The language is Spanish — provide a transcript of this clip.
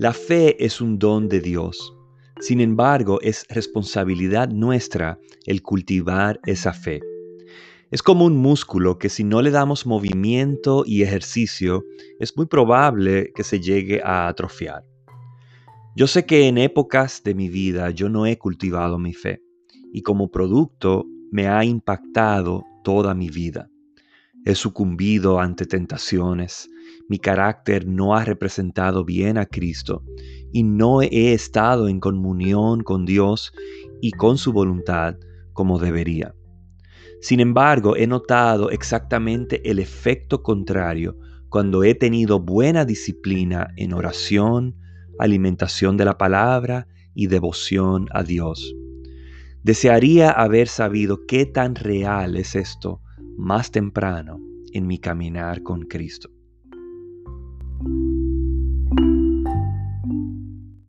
La fe es un don de Dios. Sin embargo, es responsabilidad nuestra el cultivar esa fe. Es como un músculo que si no le damos movimiento y ejercicio, es muy probable que se llegue a atrofiar. Yo sé que en épocas de mi vida yo no he cultivado mi fe y como producto me ha impactado toda mi vida. He sucumbido ante tentaciones, mi carácter no ha representado bien a Cristo y no he estado en comunión con Dios y con su voluntad como debería. Sin embargo, he notado exactamente el efecto contrario cuando he tenido buena disciplina en oración, alimentación de la palabra y devoción a Dios. Desearía haber sabido qué tan real es esto más temprano en mi caminar con Cristo.